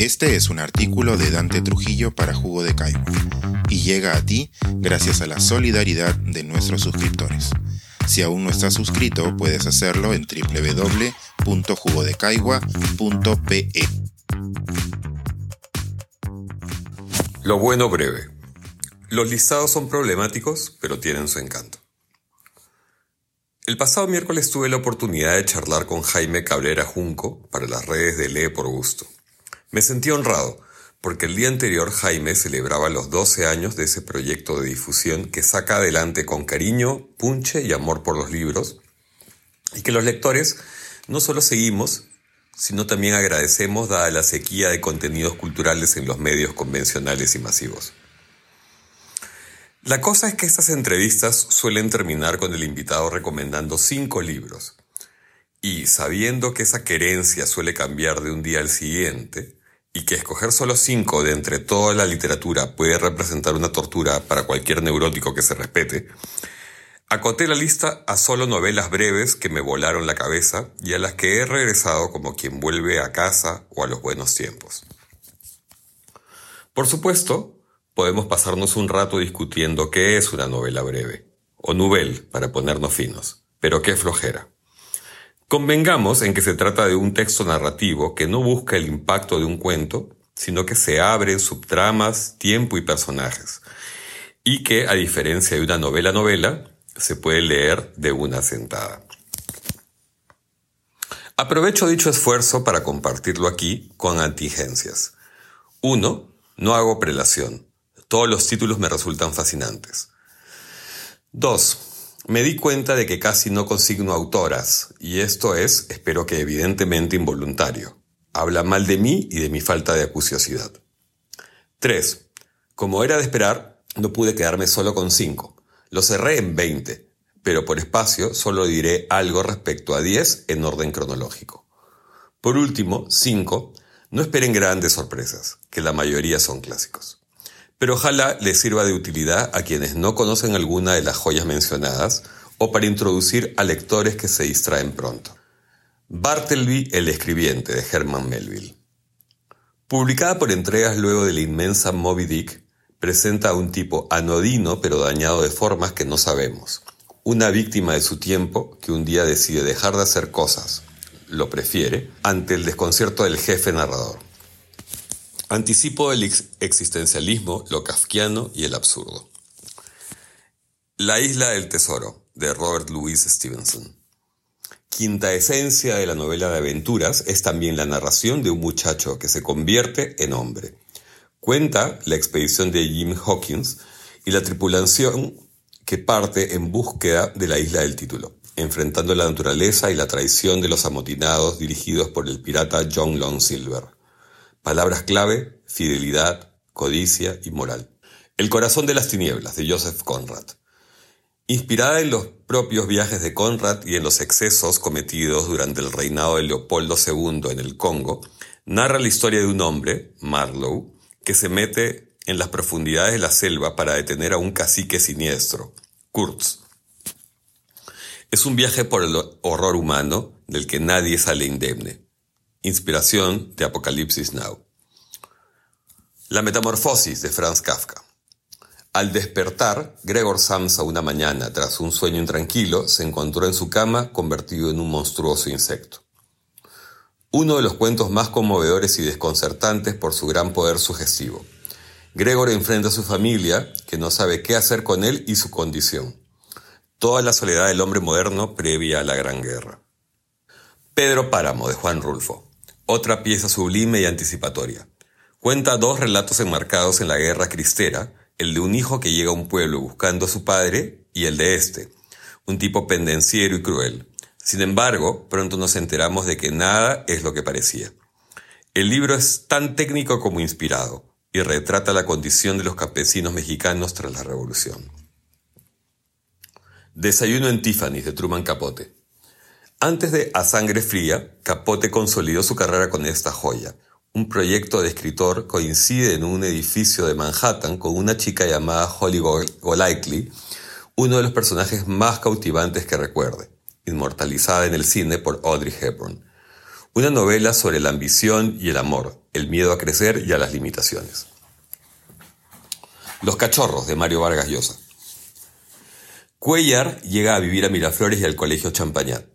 Este es un artículo de Dante Trujillo para Jugo de Caigua y llega a ti gracias a la solidaridad de nuestros suscriptores. Si aún no estás suscrito, puedes hacerlo en www.jugodecaigua.pe. Lo bueno breve. Los listados son problemáticos, pero tienen su encanto. El pasado miércoles tuve la oportunidad de charlar con Jaime Cabrera Junco para las redes de Lee por Gusto. Me sentí honrado, porque el día anterior Jaime celebraba los 12 años de ese proyecto de difusión que saca adelante con cariño, punche y amor por los libros, y que los lectores no solo seguimos, sino también agradecemos dada la sequía de contenidos culturales en los medios convencionales y masivos. La cosa es que estas entrevistas suelen terminar con el invitado recomendando cinco libros. Y sabiendo que esa querencia suele cambiar de un día al siguiente, y que escoger solo cinco de entre toda la literatura puede representar una tortura para cualquier neurótico que se respete, acoté la lista a solo novelas breves que me volaron la cabeza y a las que he regresado como quien vuelve a casa o a los buenos tiempos. Por supuesto, podemos pasarnos un rato discutiendo qué es una novela breve, o novel, para ponernos finos, pero qué flojera. Convengamos en que se trata de un texto narrativo que no busca el impacto de un cuento, sino que se abre subtramas, tiempo y personajes, y que, a diferencia de una novela-novela, se puede leer de una sentada. Aprovecho dicho esfuerzo para compartirlo aquí con antigencias. Uno, no hago prelación. Todos los títulos me resultan fascinantes. 2. Me di cuenta de que casi no consigno autoras, y esto es, espero que evidentemente involuntario. Habla mal de mí y de mi falta de acuciosidad. 3. Como era de esperar, no pude quedarme solo con 5. Lo cerré en 20, pero por espacio solo diré algo respecto a 10 en orden cronológico. Por último, 5. No esperen grandes sorpresas, que la mayoría son clásicos pero ojalá les sirva de utilidad a quienes no conocen alguna de las joyas mencionadas o para introducir a lectores que se distraen pronto. Bartleby el escribiente de Herman Melville. Publicada por entregas luego de la inmensa Moby Dick, presenta a un tipo anodino pero dañado de formas que no sabemos. Una víctima de su tiempo que un día decide dejar de hacer cosas, lo prefiere, ante el desconcierto del jefe narrador. Anticipo el existencialismo, lo kafkiano y el absurdo. La isla del tesoro, de Robert Louis Stevenson. Quinta esencia de la novela de aventuras es también la narración de un muchacho que se convierte en hombre. Cuenta la expedición de Jim Hawkins y la tripulación que parte en búsqueda de la isla del título, enfrentando la naturaleza y la traición de los amotinados dirigidos por el pirata John Long Silver. Palabras clave, fidelidad, codicia y moral. El corazón de las tinieblas, de Joseph Conrad. Inspirada en los propios viajes de Conrad y en los excesos cometidos durante el reinado de Leopoldo II en el Congo, narra la historia de un hombre, Marlowe, que se mete en las profundidades de la selva para detener a un cacique siniestro, Kurtz. Es un viaje por el horror humano del que nadie sale indemne. Inspiración de Apocalipsis Now. La metamorfosis de Franz Kafka. Al despertar, Gregor Samsa una mañana, tras un sueño intranquilo, se encontró en su cama convertido en un monstruoso insecto. Uno de los cuentos más conmovedores y desconcertantes por su gran poder sugestivo. Gregor enfrenta a su familia, que no sabe qué hacer con él y su condición. Toda la soledad del hombre moderno previa a la Gran Guerra. Pedro Páramo, de Juan Rulfo. Otra pieza sublime y anticipatoria. Cuenta dos relatos enmarcados en la guerra cristera, el de un hijo que llega a un pueblo buscando a su padre y el de este, un tipo pendenciero y cruel. Sin embargo, pronto nos enteramos de que nada es lo que parecía. El libro es tan técnico como inspirado y retrata la condición de los campesinos mexicanos tras la revolución. Desayuno en Tiffany de Truman Capote. Antes de A Sangre Fría, Capote consolidó su carrera con esta joya. Un proyecto de escritor coincide en un edificio de Manhattan con una chica llamada Holly Golightly, uno de los personajes más cautivantes que recuerde, inmortalizada en el cine por Audrey Hepburn. Una novela sobre la ambición y el amor, el miedo a crecer y a las limitaciones. Los cachorros de Mario Vargas Llosa. Cuellar llega a vivir a Miraflores y al Colegio Champañat,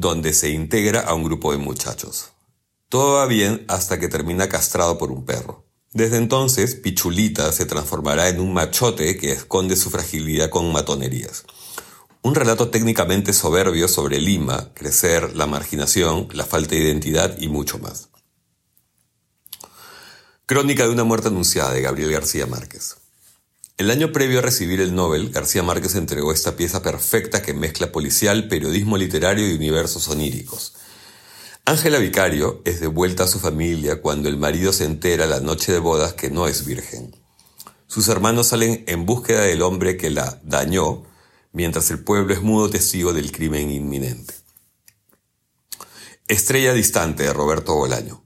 donde se integra a un grupo de muchachos. Todo va bien hasta que termina castrado por un perro. Desde entonces, Pichulita se transformará en un machote que esconde su fragilidad con matonerías. Un relato técnicamente soberbio sobre Lima, crecer, la marginación, la falta de identidad y mucho más. Crónica de una muerte anunciada de Gabriel García Márquez. El año previo a recibir el Nobel, García Márquez entregó esta pieza perfecta que mezcla policial, periodismo literario y universos oníricos. Ángela Vicario es de vuelta a su familia cuando el marido se entera la noche de bodas que no es virgen. Sus hermanos salen en búsqueda del hombre que la dañó, mientras el pueblo es mudo testigo del crimen inminente. Estrella distante de Roberto Bolaño.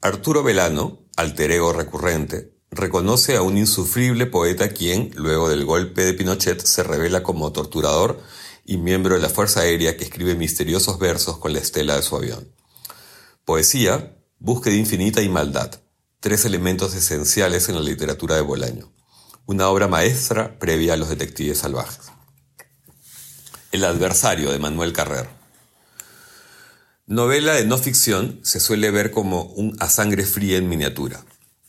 Arturo Velano, alter ego recurrente, reconoce a un insufrible poeta quien, luego del golpe de Pinochet, se revela como torturador y miembro de la Fuerza Aérea que escribe misteriosos versos con la estela de su avión. Poesía, búsqueda infinita y maldad, tres elementos esenciales en la literatura de Bolaño. Una obra maestra previa a los detectives salvajes. El adversario de Manuel Carrer. Novela de no ficción se suele ver como un a sangre fría en miniatura.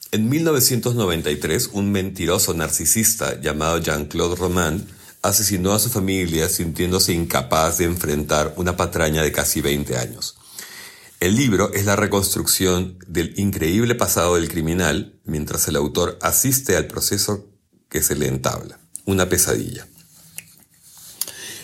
En 1993, un mentiroso narcisista llamado Jean-Claude Roman asesinó a su familia sintiéndose incapaz de enfrentar una patraña de casi 20 años. El libro es la reconstrucción del increíble pasado del criminal mientras el autor asiste al proceso que se le entabla, una pesadilla.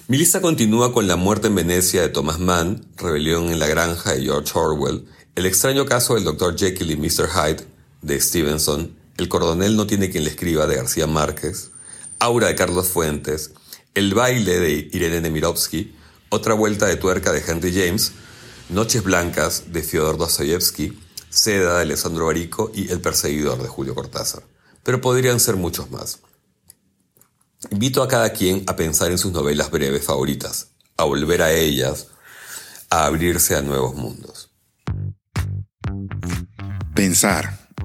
Mi lista continúa con La muerte en Venecia de Thomas Mann, Rebelión en la granja de George Orwell, El extraño caso del Dr. Jekyll y Mr. Hyde de Stevenson, El coronel no tiene quien le escriba de García Márquez, Aura de Carlos Fuentes, El baile de Irene Nemirovsky, Otra vuelta de tuerca de Henry James, Noches blancas de Fyodor Dostoyevsky, Seda de Alessandro Barico y El perseguidor de Julio Cortázar. Pero podrían ser muchos más. Invito a cada quien a pensar en sus novelas breves favoritas, a volver a ellas, a abrirse a nuevos mundos. Pensar,